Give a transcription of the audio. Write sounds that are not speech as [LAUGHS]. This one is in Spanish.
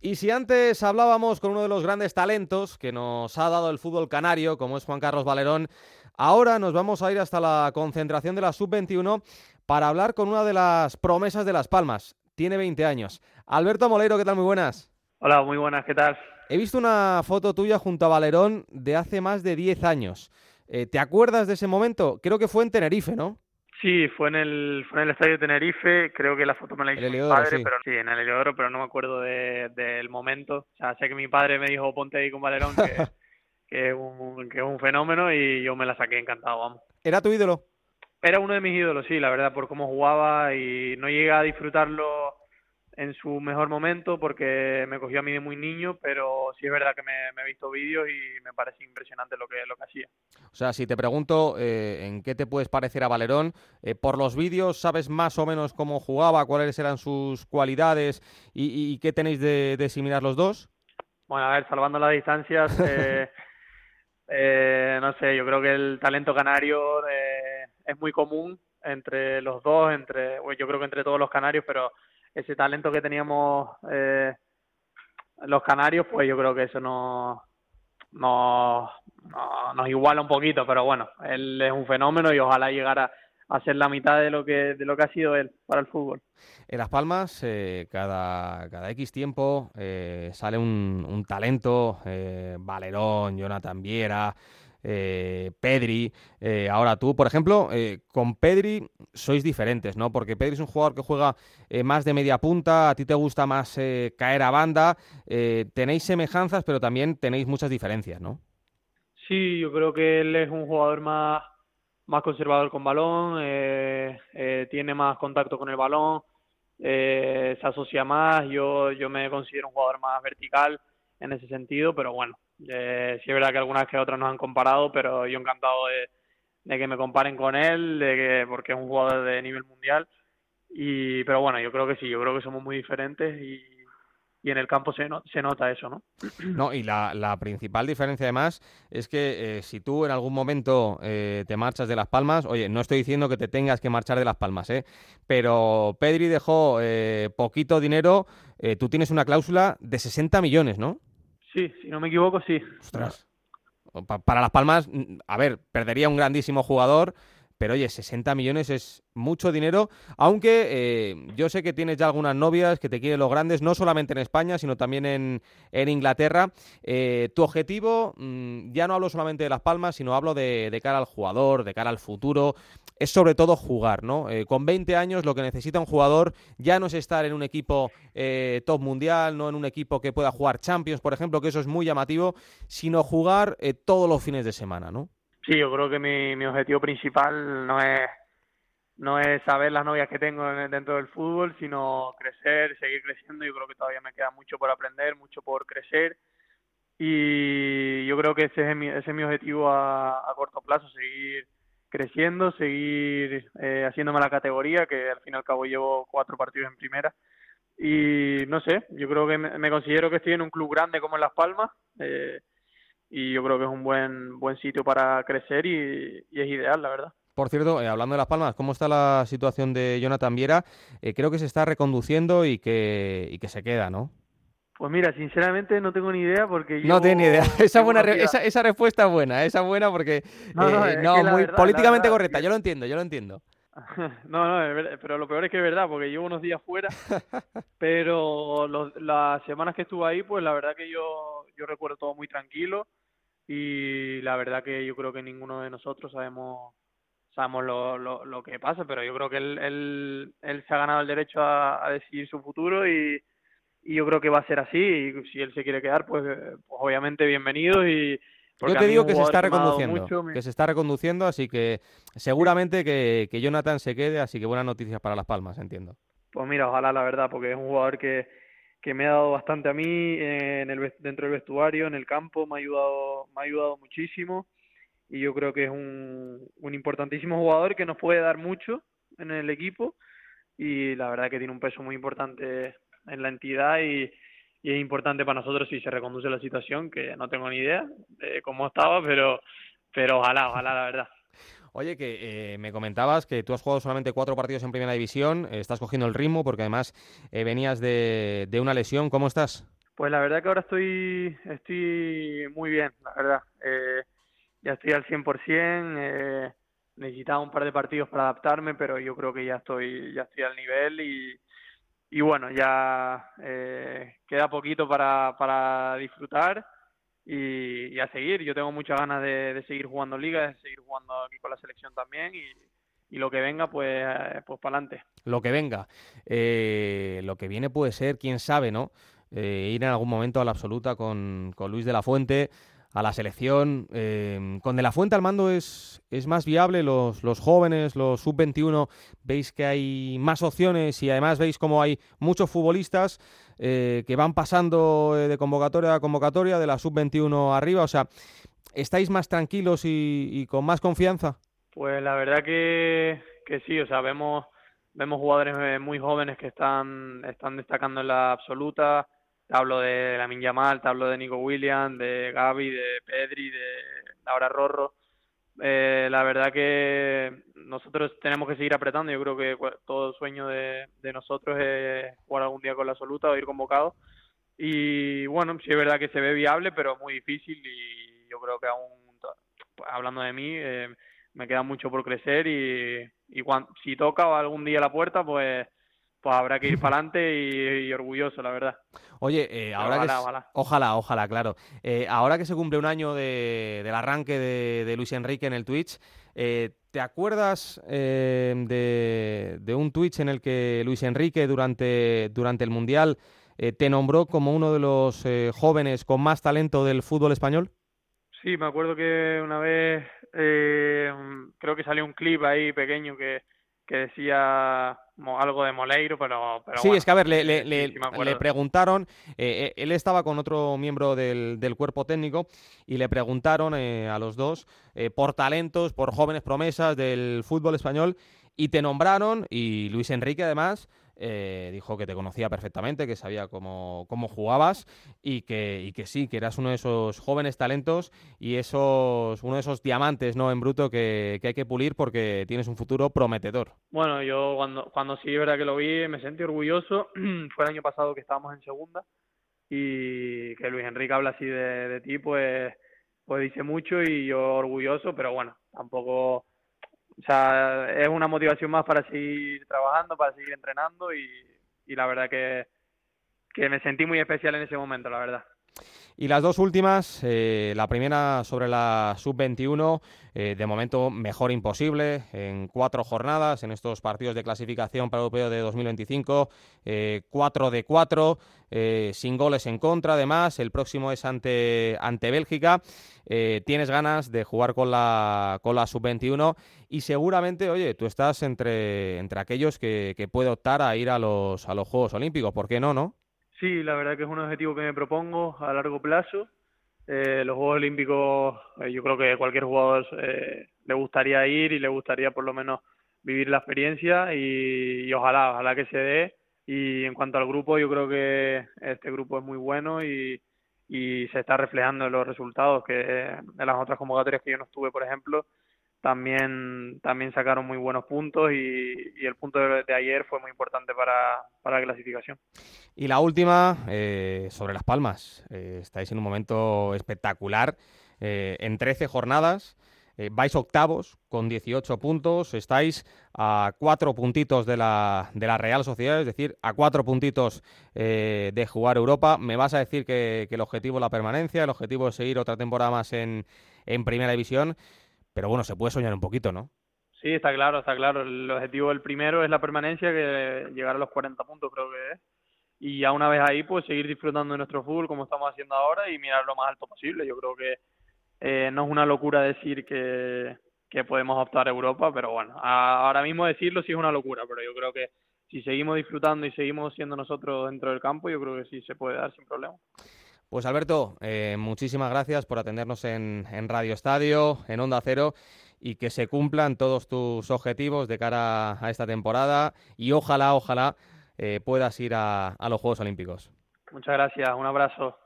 Y si antes hablábamos con uno de los grandes talentos que nos ha dado el fútbol canario, como es Juan Carlos Valerón, ahora nos vamos a ir hasta la concentración de la Sub-21 para hablar con una de las promesas de Las Palmas. Tiene 20 años. Alberto Moleiro, ¿qué tal? Muy buenas. Hola, muy buenas, ¿qué tal? He visto una foto tuya junto a Valerón de hace más de 10 años. Eh, ¿Te acuerdas de ese momento? Creo que fue en Tenerife, ¿no? Sí, fue en el fue en el estadio de Tenerife, creo que la foto me la hizo mi padre, pero sí, en el Heliodoro, pero no me acuerdo del momento. O sea, sé que mi padre me dijo ponte ahí con Valerón, que, [LAUGHS] que, es un, que es un fenómeno y yo me la saqué encantado, vamos. ¿Era tu ídolo? Era uno de mis ídolos, sí, la verdad, por cómo jugaba y no llegué a disfrutarlo en su mejor momento porque me cogió a mí de muy niño, pero sí es verdad que me, he visto vídeos y me parece impresionante lo que, lo que hacía. O sea, si te pregunto eh, en qué te puedes parecer a Valerón, eh, por los vídeos sabes más o menos cómo jugaba, cuáles eran sus cualidades y, qué tenéis de, similar los dos. Bueno, a ver, salvando las distancias, [LAUGHS] eh, no sé, yo creo que el talento canario es muy común entre los dos, entre, yo creo que entre todos los canarios, pero ese talento que teníamos eh, los canarios, pues yo creo que eso no, no, nos iguala un poquito, pero bueno, él es un fenómeno y ojalá llegara a ser la mitad de lo que de lo que ha sido él para el fútbol. En Las Palmas, eh, cada, cada X tiempo eh, sale un, un talento, Valerón, Jonathan Viera, eh, Pedri, eh, ahora tú, por ejemplo, eh, con Pedri sois diferentes, ¿no? Porque Pedri es un jugador que juega más de media punta, a ti te gusta más caer a banda, tenéis semejanzas, pero también tenéis muchas diferencias, ¿no? Sí, yo creo que él es un jugador más, más conservador con balón, tiene más contacto con el balón, se asocia más, yo, yo me considero un jugador más vertical en ese sentido, pero bueno, eh, sí es verdad que algunas que otras nos han comparado, pero yo encantado de, que me comparen con él, de que, porque es un jugador de nivel mundial. Y, pero bueno, yo creo que sí, yo creo que somos muy diferentes y, y en el campo se, se nota eso, ¿no? [CLEARS THROAT] No, y la, la principal diferencia además es que eh, si tú en algún momento eh, te marchas de Las Palmas, oye, no estoy diciendo que te tengas que marchar de Las Palmas, ¿eh? Pero Pedri dejó eh, poquito dinero, tú tienes una cláusula de 60 millones, ¿no? Sí, si no me equivoco, sí. Ostras. Para Las Palmas, a ver, perdería un grandísimo jugador, pero oye, 60 millones es mucho dinero, aunque eh, yo sé que tienes ya algunas novias que te quieren los grandes, no solamente en España, sino también en, Inglaterra. Eh, tu objetivo, mm, ya no hablo solamente de Las Palmas, sino hablo de, cara al jugador, de cara al futuro, es sobre todo jugar, ¿no? Eh, con 20 años lo que necesita un jugador ya no es estar en un equipo top mundial, no en un equipo que pueda jugar Champions, por ejemplo, que eso es muy llamativo, sino jugar todos los fines de semana, ¿no? Sí, yo creo que mi, objetivo principal no es no es saber las novias que tengo dentro del fútbol, sino crecer, seguir creciendo. Yo creo que todavía me queda mucho por aprender, mucho por crecer. Y yo creo que ese es mi, ese es mi objetivo a, a corto plazo, seguir creciendo, seguir eh, haciéndome la categoría, que al fin y al cabo llevo cuatro partidos en primera. Y no sé, yo creo que me, considero que estoy en un club grande como en Las Palmas. Eh, y yo creo que es un buen, buen sitio para crecer y, es ideal, la verdad. Por cierto, eh, hablando de Las Palmas, ¿cómo está la situación de Jonathan Viera? Eh, creo que se está reconduciendo y que, y que se queda, ¿no? Pues mira, sinceramente no tengo ni idea porque yo... No tengo ni idea. [LAUGHS] Esa, buena esa, esa, respuesta es buena, esa buena porque... No, eh, muy políticamente correcta, yo lo entiendo, yo lo entiendo. [LAUGHS] No, no, pero lo peor es que es verdad, porque llevo unos días fuera, [LAUGHS] pero las semanas que estuve ahí, pues la verdad que yo, yo recuerdo todo muy tranquilo y la verdad que yo creo que ninguno de nosotros sabemos sabemos lo, lo, lo que pasa, pero yo creo que él, él, él se ha ganado el derecho a, decidir su futuro y, y, yo creo que va a ser así y si él se quiere quedar, pues, pues obviamente bienvenido y yo te digo que se está reconduciendo, que se está reconduciendo, así que seguramente que, que Jonathan se quede, así que buenas noticias para Las Palmas, entiendo. Pues mira, ojalá la verdad, porque es un jugador que, que me ha dado bastante a mí eh, en el, dentro del vestuario, en el campo, me ha ayudado, me ha ayudado muchísimo y yo creo que es un, un importantísimo jugador que nos puede dar mucho en el equipo y la verdad que tiene un peso muy importante en la entidad y, y es importante para nosotros si se reconduce la situación, que no tengo ni idea de cómo estaba, pero, pero ojalá, ojalá la verdad. Oye, que eh, me comentabas que tú has jugado solamente cuatro partidos en Primera División, eh, estás cogiendo el ritmo porque además eh, venías de, de, una lesión. ¿Cómo estás? Pues la verdad que ahora estoy, estoy muy bien, la verdad. Eh, ya estoy al 100%, eh, necesitaba un par de partidos para adaptarme, pero yo creo que ya estoy, ya estoy al nivel y, y bueno, ya eh, queda poquito para, para disfrutar y, a seguir. Yo tengo muchas ganas de, seguir jugando liga, de seguir jugando aquí con la selección también y, lo que venga, pues, pues para adelante. Lo que venga. lo que viene puede ser, quién sabe, ¿no? Eh, ir en algún momento a la absoluta con, Luis de la Fuente, a la selección. Eh, con de la Fuente al mando es, es más viable, los, los jóvenes, los sub-21, veis que hay más opciones y además veis como hay muchos futbolistas eh, que van pasando de convocatoria a convocatoria, de la sub-21 arriba, o sea, ¿estáis más tranquilos y, con más confianza? Pues la verdad que, que sí, o sea, vemos, vemos jugadores muy jóvenes que están, están destacando en la absoluta, te hablo de la Yamal, te hablo de Nico Williams, de Gaby, de Pedri, de Laura Rorro. Eh, la verdad que nosotros tenemos que seguir apretando. Yo creo que todo sueño de, nosotros es jugar algún día con la absoluta o ir convocado. Y bueno, sí es verdad que se ve viable, pero muy difícil. Y yo creo que aún, hablando de mí, eh, me queda mucho por crecer. Y, y si toca algún día la puerta, pues pues habrá que ir [LAUGHS] para adelante y, orgulloso, la verdad. Oye, eh, ahora que ojalá. ojalá, claro. Eh, ahora que se cumple un año del arranque de, Luis Enrique en el Twitch, eh, ¿te acuerdas de, un Twitch en el que Luis Enrique durante, durante el Mundial te nombró como uno de los jóvenes con más talento del fútbol español? Sí, me acuerdo que una vez creo que salió un clip ahí pequeño que que decía algo de Moleiro, pero, sí, es que a ver, le, le, le, preguntaron, eh, eh, él estaba con otro miembro del, del cuerpo técnico y le preguntaron eh, a los dos por talentos, por jóvenes promesas del fútbol español y te nombraron y Luis Enrique además eh, dijo que te conocía perfectamente, que sabía cómo, cómo jugabas y que, y que sí, que eras uno de esos jóvenes talentos y esos, uno de esos diamantes ¿no? en bruto que, hay que pulir porque tienes un futuro prometedor. Bueno, yo cuando, cuando sí, verdad que lo vi, me sentí orgulloso. [CLEARS THROAT] Fue el año pasado que estábamos en segunda y que Luis Enrique habla así de, de ti, pues, pues dice mucho y yo orgulloso, pero bueno, tampoco o sea, es una motivación más para seguir trabajando, para seguir entrenando y, la verdad que, que me sentí muy especial en ese momento, la verdad. Y las dos últimas, eh, la primera sobre la sub-21, eh, de momento mejor imposible, en cuatro jornadas, en estos partidos de clasificación para el Europeo de 2025, eh, cuatro de cuatro, sin goles en contra, además, el próximo es ante, ante Bélgica, tienes ganas de jugar con la, con la sub-21 y seguramente, oye, tú estás entre, entre aquellos que, que puede optar a ir a los, a los Juegos Olímpicos, ¿por qué no, no? Sí, la verdad que es un objetivo que me propongo a largo plazo. Eh, los Juegos Olímpicos, eh, yo creo que cualquier jugador eh, le gustaría ir y le gustaría por lo menos vivir la experiencia y, ojalá, ojalá que se dé. Y en cuanto al grupo, yo creo que este grupo es muy bueno y, y se está reflejando en los resultados que en las otras convocatorias que yo no estuve, por ejemplo, también, también sacaron muy buenos puntos y, el punto de, ayer fue muy importante para, la clasificación. Y la última, eh, sobre Las Palmas. Eh, estáis en un momento espectacular. Eh, en 13 jornadas vais octavos con 18 puntos. Estáis a cuatro puntitos de la, de la Real Sociedad, es decir, a cuatro puntitos de jugar Europa. Me vas a decir que, que, el objetivo es la permanencia, el objetivo es seguir otra temporada más en, en Primera División. Pero bueno, se puede soñar un poquito, ¿no? Sí, está claro, está claro. El objetivo del primero es la permanencia, que llegar a los 40 puntos creo que es. Y ya una vez ahí, pues seguir disfrutando de nuestro fútbol como estamos haciendo ahora y mirar lo más alto posible. Yo creo que eh, no es una locura decir que, que podemos optar a Europa, pero bueno, ahora mismo decirlo sí es una locura, pero yo creo que si seguimos disfrutando y seguimos siendo nosotros dentro del campo, yo creo que sí se puede dar sin problema. Pues Alberto, eh, muchísimas gracias por atendernos en, Radio Estadio, en Onda Cero, y que se cumplan todos tus objetivos de cara a esta temporada y ojalá, ojalá eh, puedas ir a los Juegos Olímpicos. Muchas gracias, un abrazo.